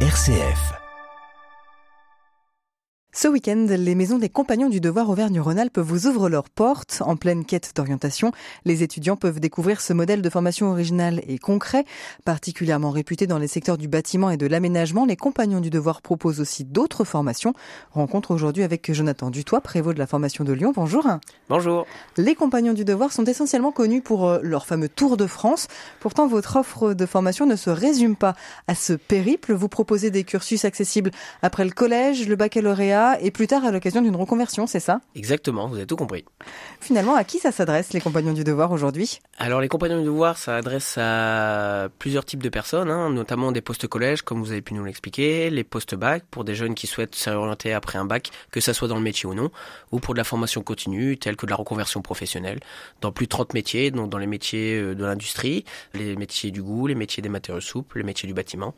RCF. Ce week-end, les maisons des compagnons du devoir Auvergne-Rhône-Alpes vous ouvrent leurs portes. En pleine quête d'orientation, les étudiants peuvent découvrir ce modèle de formation original et concret. Particulièrement réputé dans les secteurs du bâtiment et de l'aménagement, les compagnons du devoir proposent aussi d'autres formations. Rencontre aujourd'hui avec Jonathan Dutoit, prévôt de la formation de Lyon. Bonjour. Bonjour. Les compagnons du devoir sont essentiellement connus pour euh, leur fameux Tour de France. Pourtant, votre offre de formation ne se résume pas à ce périple. Vous proposez des cursus accessibles après le collège, le baccalauréat, et plus tard à l'occasion d'une reconversion, c'est ça? Exactement, vous avez tout compris. Finalement, à qui ça s'adresse, les compagnons du devoir aujourd'hui? Alors les compagnons du devoir, ça adresse à plusieurs types de personnes, hein, notamment des postes collège, comme vous avez pu nous l'expliquer, les postes bac, pour des jeunes qui souhaitent se réorienter après un bac, que ça soit dans le métier ou non, ou pour de la formation continue, telle que de la reconversion professionnelle, dans plus de 30 métiers, donc dans les métiers euh, de l'industrie, les métiers du goût, les métiers des matériaux souples, les métiers du bâtiment,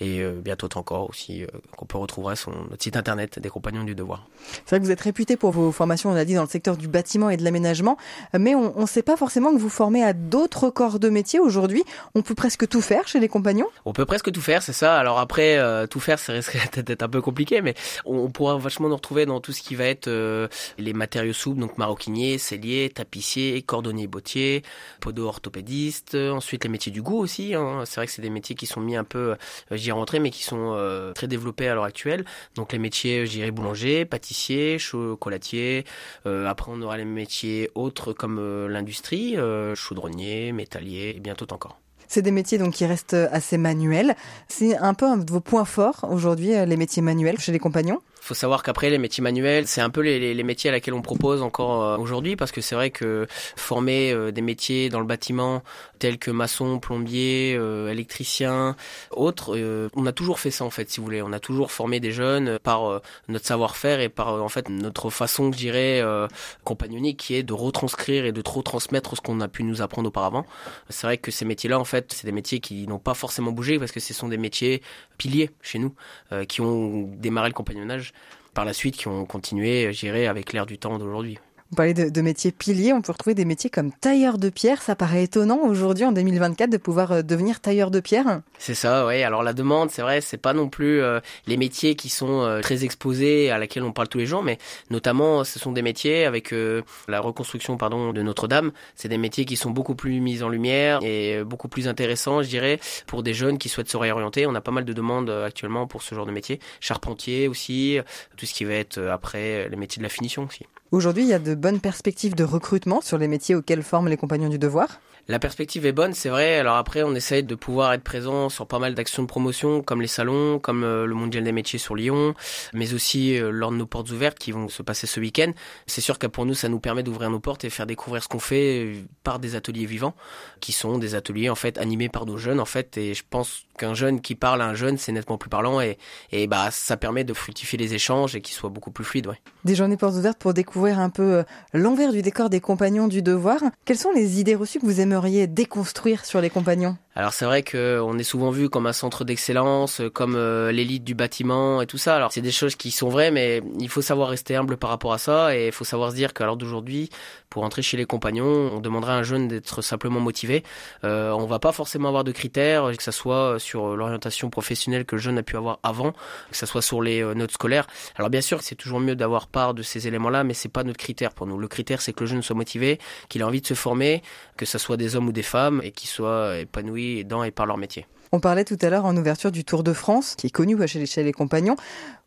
et euh, bientôt encore aussi, euh, qu'on peut retrouver sur notre site internet des compagnons du devoir. C'est vrai que vous êtes réputé pour vos formations, on l'a dit, dans le secteur du bâtiment et de l'aménagement, mais on ne sait pas forcément que vous formez à d'autres corps de métier aujourd'hui. On peut presque tout faire chez les compagnons On peut presque tout faire, c'est ça. Alors après, euh, tout faire, ça risque d'être un peu compliqué, mais on, pourra vachement nous retrouver dans tout ce qui va être euh, les matériaux souples, donc maroquinier, cellier, tapissier, cordonnier, bottier, podo-orthopédiste, ensuite les métiers du goût aussi. Hein. C'est vrai que c'est des métiers qui sont mis un peu, euh, j'y rentrer, mais qui sont euh, très développés à l'heure actuelle. Donc les métiers, j'irai boulanger, pâtissier, chocolatier. Euh, après, on aura les métiers autres comme euh, l'industrie, euh, chaudronnier, métallier et bientôt encore. C'est des métiers donc qui restent assez manuels. C'est un peu un de vos points forts aujourd'hui, les métiers manuels chez les compagnons? Faut savoir qu'après les métiers manuels, c'est un peu les, les, les, métiers à laquelle on propose encore euh, aujourd'hui parce que c'est vrai que former euh, des métiers dans le bâtiment tels que maçon, plombier, euh, électricien, autres, on a toujours fait ça en fait si vous voulez. On a toujours formé des jeunes par notre savoir-faire et par en fait notre façon, je dirais, compagnonique qui est de retranscrire et de trop transmettre ce qu'on a pu nous apprendre auparavant. C'est vrai que ces métiers-là en fait, c'est des métiers qui n'ont pas forcément bougé parce que ce sont des métiers piliers chez nous qui ont démarré le compagnonnage par la suite qui ont continué, j'irai, avec l'air du temps d'aujourd'hui. Vous parlez de, métiers piliers, on peut retrouver des métiers comme tailleur de pierre. Ça paraît étonnant aujourd'hui, en 2024, de pouvoir euh, devenir tailleur de pierre. C'est ça, oui. Alors la demande, c'est vrai, c'est pas non plus euh, les métiers qui sont euh, très exposés, à laquelle on parle tous les jours, mais notamment, ce sont des métiers avec la reconstruction, pardon, de Notre-Dame. C'est des métiers qui sont beaucoup plus mis en lumière et beaucoup plus intéressants, je dirais, pour des jeunes qui souhaitent se réorienter. On a pas mal de demandes actuellement pour ce genre de métier. Charpentier aussi, tout ce qui va être après les métiers de la finition aussi. Aujourd'hui, il y a de bonnes perspectives de recrutement sur les métiers auxquels forment les compagnons du devoir la perspective est bonne, c'est vrai. Alors après, on essaye de pouvoir être présent sur pas mal d'actions de promotion, comme les salons, comme euh, le Mondial des métiers sur Lyon, mais aussi euh, lors de nos portes ouvertes qui vont se passer ce week-end. C'est sûr que pour nous, ça nous permet d'ouvrir nos portes et faire découvrir ce qu'on fait euh, par des ateliers vivants, qui sont des ateliers en fait animés par nos jeunes en fait. Et je pense qu'un jeune qui parle à un jeune, c'est nettement plus parlant et, et bah ça permet de fructifier les échanges et qu'ils soient beaucoup plus fluides. Ouais. Des journées portes ouvertes pour découvrir un peu l'envers du décor des compagnons du devoir. Quelles sont les idées reçues que vous aimeriez déconstruire sur les compagnons? Alors c'est vrai qu'on est souvent vu comme un centre d'excellence, comme euh, l'élite du bâtiment et tout ça. Alors c'est des choses qui sont vraies, mais il faut savoir rester humble par rapport à ça et il faut savoir se dire qu'à l'heure d'aujourd'hui, pour entrer chez les compagnons, on demanderait à un jeune d'être simplement motivé. Euh, on va pas forcément avoir de critères, que ce soit sur l'orientation professionnelle que le jeune a pu avoir avant, que ce soit sur les euh, notes scolaires. Alors bien sûr, c'est toujours mieux d'avoir part de ces éléments-là, mais c'est pas notre critère pour nous. Le critère, c'est que le jeune soit motivé, qu'il ait envie de se former, que ce soit des hommes ou des femmes, et qu'il soit épanoui et par leur métier. On parlait tout à l'heure en ouverture du Tour de France, qui est connu chez les compagnons.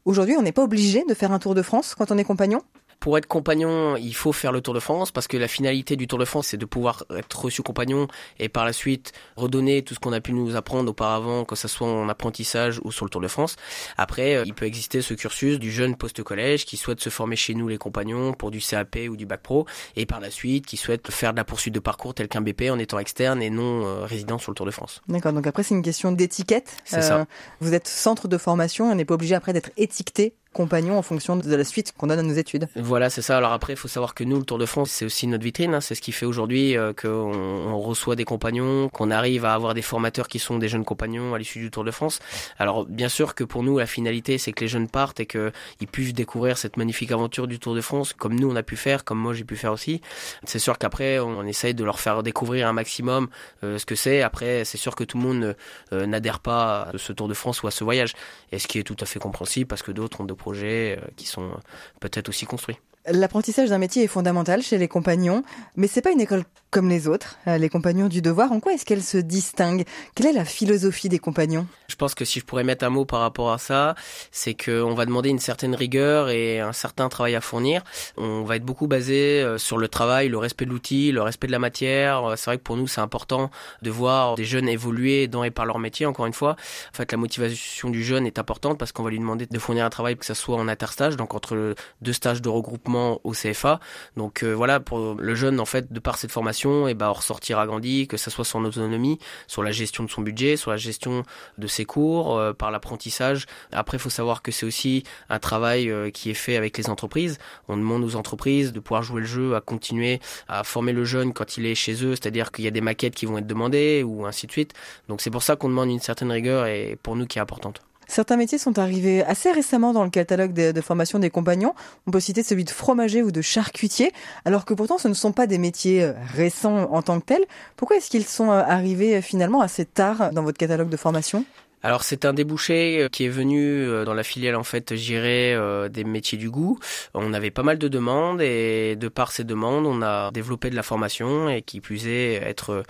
Aujourd'hui, on n'est pas obligé de faire un Tour de France quand on est compagnon? Pour être compagnon, il faut faire le Tour de France parce que la finalité du Tour de France, c'est de pouvoir être reçu compagnon et par la suite redonner tout ce qu'on a pu nous apprendre auparavant, que ce soit en apprentissage ou sur le Tour de France. Après, euh, il peut exister ce cursus du jeune post-collège qui souhaite se former chez nous les compagnons pour du CAP ou du bac pro et par la suite qui souhaite faire de la poursuite de parcours tel qu'un BP en étant externe et non euh, résident sur le Tour de France. D'accord, donc après c'est une question d'étiquette. C'est ça. Vous êtes centre de formation, on n'est pas obligé après d'être étiqueté compagnon en fonction de la suite qu'on donne à nos études. Voilà, c'est ça. Alors après, il faut savoir que nous, le Tour de France, c'est aussi notre vitrine. Hein. C'est ce qui fait aujourd'hui euh, qu'on on reçoit des compagnons, qu'on arrive à avoir des formateurs qui sont des jeunes compagnons à l'issue du Tour de France. Alors bien sûr que pour nous, la finalité, c'est que les jeunes partent et qu'ils puissent découvrir cette magnifique aventure du Tour de France, comme nous on a pu faire, comme moi j'ai pu faire aussi. C'est sûr qu'après, on, essaye de leur faire découvrir un maximum euh, ce que c'est. Après, c'est sûr que tout le monde euh, n'adhère pas à ce Tour de France ou à ce voyage, et ce qui est tout à fait compréhensible parce que d'autres ont des euh, qui sont peut-être aussi construits. L'apprentissage d'un métier est fondamental chez les compagnons, mais c'est pas une école comme les autres. Euh, les compagnons du devoir, en quoi est-ce qu'elle se distingue? Quelle est la philosophie des compagnons? Pense que si je pourrais mettre un mot par rapport à ça, c'est qu'on va demander une certaine rigueur et un certain travail à fournir. On va être beaucoup basé euh, sur le travail, le respect de l'outil, le respect de la matière. Euh, c'est vrai que pour nous, c'est important de voir des jeunes évoluer dans et par leur métier. Encore une fois, en fait, la motivation du jeune est importante parce qu'on va lui demander de fournir un travail que ça soit en interstage, donc entre deux stages de regroupement au CFA. Donc voilà, pour le jeune, en fait, de par cette formation et bah, ressortir agrandi, que ça soit son autonomie, sur la gestion de son budget, sur la gestion de ses cours, euh, par l'apprentissage. Après, il faut savoir que c'est aussi un travail euh, qui est fait avec les entreprises. On demande aux entreprises de pouvoir jouer le jeu, à continuer à former le jeune quand il est chez eux, c'est-à-dire qu'il y a des maquettes qui vont être demandées ou ainsi de suite. Donc c'est pour ça qu'on demande une certaine rigueur et pour nous qui est importante. Certains métiers sont arrivés assez récemment dans le catalogue de, formation des compagnons. On peut citer celui de fromager ou de charcutier, alors que pourtant ce ne sont pas des métiers euh, récents en tant que tels. Pourquoi est-ce qu'ils sont arrivés finalement assez tard dans votre catalogue de formation? Alors c'est un débouché qui est venu dans la filiale en fait gérer des métiers du goût. On avait pas mal de demandes et de par ces demandes, on a développé de la formation et qui puisait être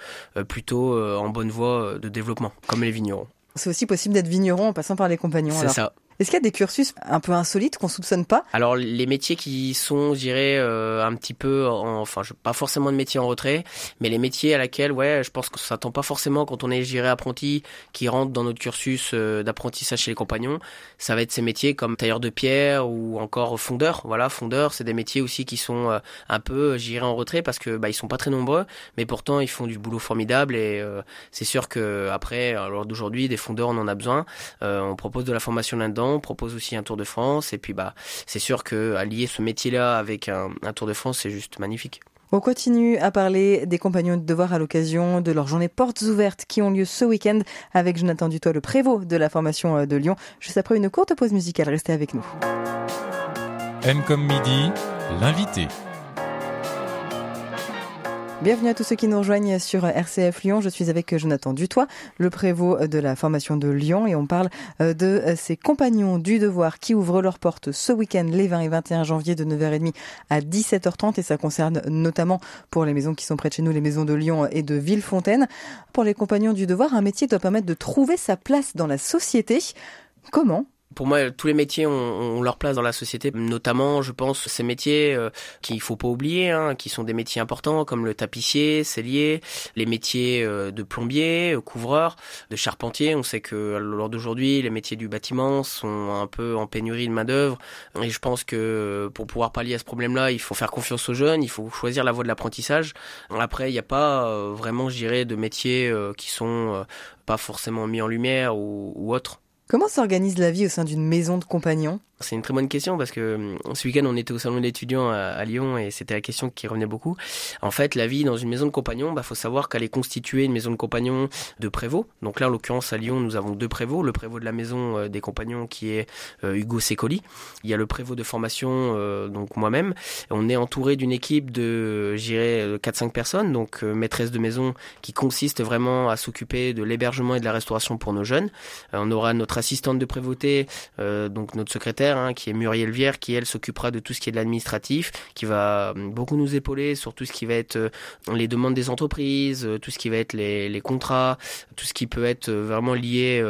plutôt en bonne voie de développement, comme les vignerons. C'est aussi possible d'être vigneron en passant par les compagnons. C'est ça. Est-ce qu'il y a des cursus un peu insolites qu'on soupçonne pas? Alors les métiers qui sont, je dirais, euh, un petit peu, en, enfin, pas forcément de métiers en retrait, mais les métiers à laquelle, ouais, je pense ça s'attend pas forcément quand on est, je dirais, apprenti, qui rentre dans notre cursus euh, d'apprentissage chez les compagnons. Ça va être ces métiers comme tailleur de pierre ou encore fondeur. Voilà, fondeur, c'est des métiers aussi qui sont euh, un peu, je en retrait parce que bah ils sont pas très nombreux, mais pourtant ils font du boulot formidable et c'est sûr que après, alors d'aujourd'hui, des fondeurs on en a besoin. on propose de la formation là-dedans on propose aussi un Tour de France. Et puis, bah, c'est sûr que allier ce métier-là avec un, Tour de France, c'est juste magnifique. On continue à parler des compagnons de devoir à l'occasion de leur journée portes ouvertes qui ont lieu ce week-end avec Jonathan Dutoit, le prévôt de la formation euh, de Lyon. Juste après une courte pause musicale, restez avec nous. M comme midi, l'invité. Bienvenue à tous ceux qui nous rejoignent sur RCF Lyon. Je suis avec Jonathan Dutoit, le prévôt de la formation de Lyon et on parle euh, de ces compagnons du devoir qui ouvrent leurs portes ce week-end les 20 et 21 janvier de 9h30 à 17h30 et ça concerne notamment pour les maisons qui sont près de chez nous, les maisons de Lyon et de Villefontaine. Pour les compagnons du devoir, un métier doit permettre de trouver sa place dans la société. Comment pour moi, tous les métiers ont, leur place dans la société, notamment, je pense, ces métiers euh, qu'il faut pas oublier, hein, qui sont des métiers importants, comme le tapissier, cellier, les métiers euh, de plombier, euh, couvreur, de charpentier. On sait que lors d'aujourd'hui, les métiers du bâtiment sont un peu en pénurie de main d'œuvre, et je pense que pour pouvoir pallier à ce problème-là, il faut faire confiance aux jeunes, il faut choisir la voie de l'apprentissage. Après, il n'y a pas vraiment, je dirais, de métiers qui sont pas forcément mis en lumière ou, ou autres. Comment s'organise la vie au sein d'une maison de compagnons? C'est une très bonne question parce que euh, ce week-end on était au salon d'étudiants à, à, Lyon et c'était la question qui revenait beaucoup. En fait, la vie dans une maison de compagnons, bah faut savoir qu'elle est constituée une maison de compagnons de prévôt. Donc là, en l'occurrence à Lyon, nous avons deux prévôts. Le prévôt de la maison euh, des compagnons qui est euh, Hugo Secoli. Il y a le prévôt de formation, donc moi-même. On est entouré d'une équipe de, j'irais, 4-5 personnes, donc maîtresse de maison qui consiste vraiment à s'occuper de l'hébergement et de la restauration pour nos jeunes. on aura notre assistante de prévôté, donc notre secrétaire Hein, qui est Muriel Vière, qui elle s'occupera de tout ce qui est de l'administratif, qui va euh, beaucoup nous épauler sur tout ce qui va être euh, les demandes des entreprises, euh, tout ce qui va être les, les contrats, tout ce qui peut être vraiment lié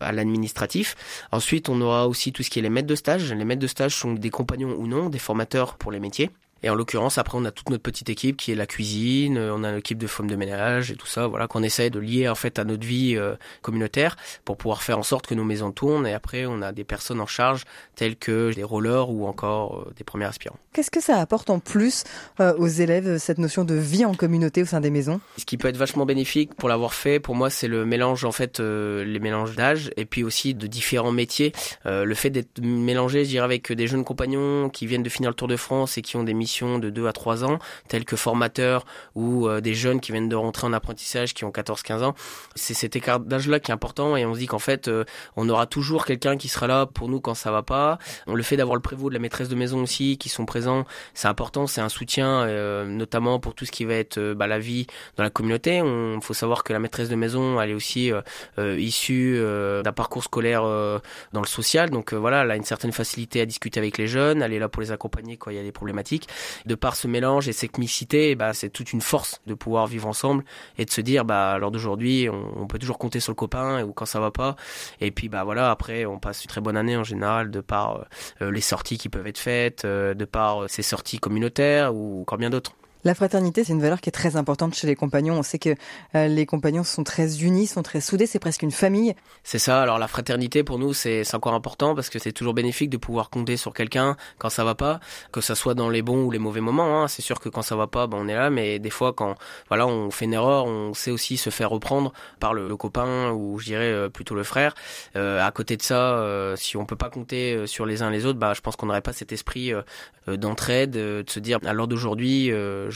à l'administratif. Ensuite, on aura aussi tout ce qui est les maîtres de stage. Les maîtres de stage sont des compagnons ou non, des formateurs pour les métiers. Et en l'occurrence, après, on a toute notre petite équipe qui est la cuisine, on a l'équipe de femmes de ménage et tout ça, voilà, qu'on essaye de lier en fait à notre vie euh, communautaire pour pouvoir faire en sorte que nos maisons tournent. Et après, on a des personnes en charge telles que des rollers ou encore euh, des premiers aspirants. Qu'est-ce que ça apporte en plus euh, aux élèves cette notion de vie en communauté au sein des maisons? Ce qui peut être vachement bénéfique pour l'avoir fait, pour moi, c'est le mélange en fait, les mélanges d'âge et puis aussi de différents métiers. le fait d'être mélangé, je dirais, avec des jeunes compagnons qui viennent de finir le Tour de France et qui ont des missions de 2 à 3 ans, tels que formateurs ou euh, des jeunes qui viennent de rentrer en apprentissage qui ont 14-15 ans. C'est cet écart d'âge-là qui est important et on se dit qu'en fait, euh, on aura toujours quelqu'un qui sera là pour nous quand ça va pas. Le fait d'avoir le prévôt de la maîtresse de maison aussi qui sont présents, c'est important, c'est un soutien euh, notamment pour tout ce qui va être bah, la vie dans la communauté. Il faut savoir que la maîtresse de maison, elle est aussi issue d'un parcours scolaire dans le social, donc voilà, elle a une certaine facilité à discuter avec les jeunes, elle est là pour les accompagner quand il y a des problématiques. De par ce mélange et cette mixité, bah, c'est toute une force de pouvoir vivre ensemble et de se dire, bah, lors d'aujourd'hui, on, peut toujours compter sur le copain ou quand ça va pas. Et puis, bah, voilà, après, on passe une très bonne année en général de par euh, les sorties qui peuvent être faites, euh, de par euh, ces sorties communautaires ou encore bien d'autres. La fraternité, c'est une valeur qui est très importante chez les compagnons. On sait que euh, les compagnons sont très unis, sont très soudés, c'est presque une famille. C'est ça, alors la fraternité pour nous, c'est encore important parce que c'est toujours bénéfique de pouvoir compter sur quelqu'un quand ça va pas, que ça soit dans les bons ou les mauvais moments. Hein. C'est sûr que quand ça va pas, ben, on est là, mais des fois quand voilà, on fait une erreur, on sait aussi se faire reprendre par le, copain ou je dirais euh, plutôt le frère. Euh, à côté de ça, si on peut pas compter sur les uns les autres, bah, je pense qu'on n'aurait pas cet esprit d'entraide, de se dire à l'heure d'aujourd'hui,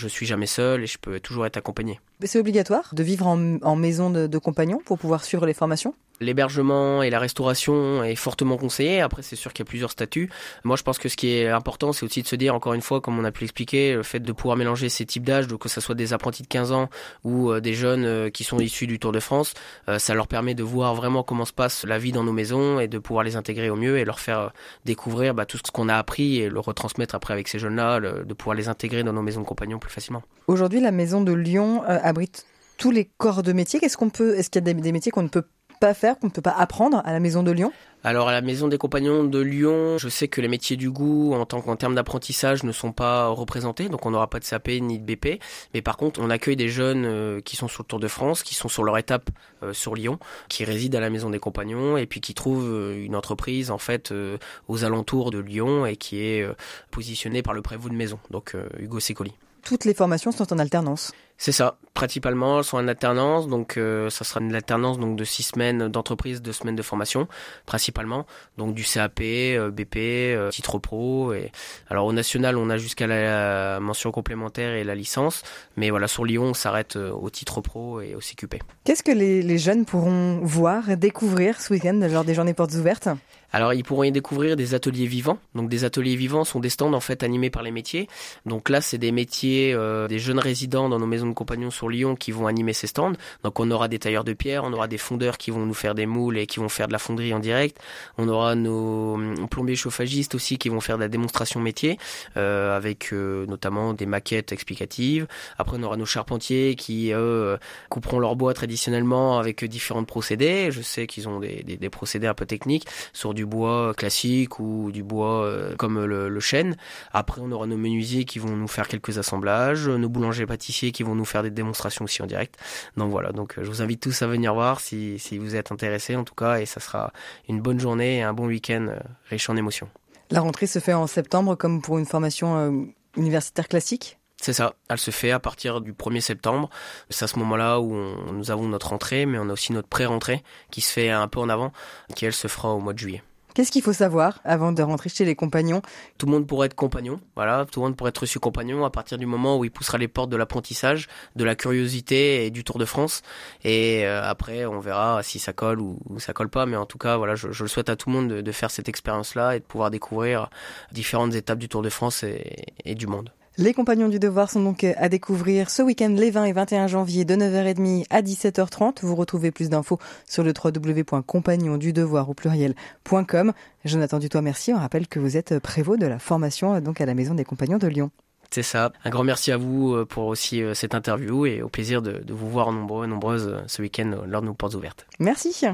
suis jamais seul et je peux toujours être accompagné. C'est obligatoire de vivre en, maison de compagnons pour pouvoir suivre les formations? L'hébergement et la restauration est fortement conseillé. Après, c'est sûr qu'il y a plusieurs statuts. Moi, je pense que ce qui est important, c'est aussi de se dire, encore une fois, comme on a pu l'expliquer, le fait de pouvoir mélanger ces types d'âge, que ce soit des apprentis de 15 ans ou euh, des jeunes euh, qui sont issus du Tour de France, euh, ça leur permet de voir vraiment comment se passe la vie dans nos maisons et de pouvoir les intégrer au mieux et leur faire découvrir bah, tout ce qu'on a appris et le retransmettre après avec ces jeunes-là, de pouvoir les intégrer dans nos maisons compagnons plus facilement. Aujourd'hui, la maison de Lyon abrite tous les corps de métier. Qu'est-ce qu'on peut, est-ce qu'il y a des métiers qu'on ne peut pas faire, qu'on ne peut pas apprendre à la maison de Lyon? Alors à la maison des compagnons de Lyon, je sais que les métiers du goût en tant qu'en termes d'apprentissage ne sont pas représentés, donc on n'aura pas de SAP ni de BP. Mais par contre, on accueille des jeunes euh, qui sont sur le Tour de France, qui sont sur leur étape euh, sur Lyon, qui résident à la maison des compagnons et puis qui trouvent euh, une entreprise en fait aux alentours de Lyon et qui est positionnée par le prévôt de maison, donc Hugo Secoli. Toutes les formations sont en alternance. C'est ça, principalement, elles sont en alternance, donc euh, ça sera une alternance donc de six semaines d'entreprise, deux semaines de formation, principalement, donc du CAP, euh, BP, euh, titre pro. Et alors au national, on a jusqu'à la mention complémentaire et la licence, mais voilà sur Lyon, on s'arrête au titre pro et au CQP. Qu'est-ce que les, les jeunes pourront voir, découvrir ce week-end lors des journées portes ouvertes? Alors ils pourront y découvrir des ateliers vivants. Donc des ateliers vivants sont des stands en fait animés par les métiers. Donc là c'est des métiers, euh, des jeunes résidents dans nos maisons de compagnons sur Lyon qui vont animer ces stands. Donc on aura des tailleurs de pierre, on aura des fondeurs qui vont nous faire des moules et qui vont faire de la fonderie en direct. On aura nos hum, plombiers chauffagistes aussi qui vont faire de la démonstration métier euh, avec euh, notamment des maquettes explicatives. Après on aura nos charpentiers qui eux couperont leur bois traditionnellement avec différents procédés. Je sais qu'ils ont des, procédés un peu techniques sur du bois classique ou du bois euh, comme le, chêne. Après, on aura nos menuisiers qui vont nous faire quelques assemblages, nos boulangers pâtissiers qui vont nous faire des démonstrations aussi en direct. Donc voilà, donc euh, je vous invite tous à venir voir si, si vous êtes intéressés en tout cas, et ça sera une bonne journée et un bon week-end euh, riche en émotions. La rentrée se fait en septembre comme pour une formation universitaire classique? C'est ça, elle se fait à partir du 1er septembre. C'est à ce moment-là où nous avons notre rentrée, mais on a aussi notre pré-rentrée qui se fait un peu en avant, qui elle se fera au mois de juillet. Qu'est-ce qu'il faut savoir avant de rentrer chez les compagnons? Tout le monde pourrait être compagnon, voilà, tout le monde pourrait être reçu compagnon à partir du moment où il poussera les portes de l'apprentissage, de la curiosité et du Tour de France. Et euh, après, on verra si ça colle ou, ça colle pas. Mais en tout cas, voilà, je, le souhaite à tout le monde de, faire cette expérience-là et de pouvoir découvrir différentes étapes du Tour de France et du monde. Les compagnons du devoir sont donc à découvrir ce week-end les 20 et 21 janvier de 9h30 à 17h30. Vous retrouvez plus d'infos sur le www.compagnondudevoir au pluriel.com. Jonathan Dutoit, merci. On rappelle que vous êtes prévôt de la formation donc à la Maison des Compagnons de Lyon. C'est ça. Un grand merci à vous euh, pour aussi euh, cette interview et au plaisir de, vous voir nombreux, nombreuses euh, ce week-end lors de nos portes ouvertes. Merci.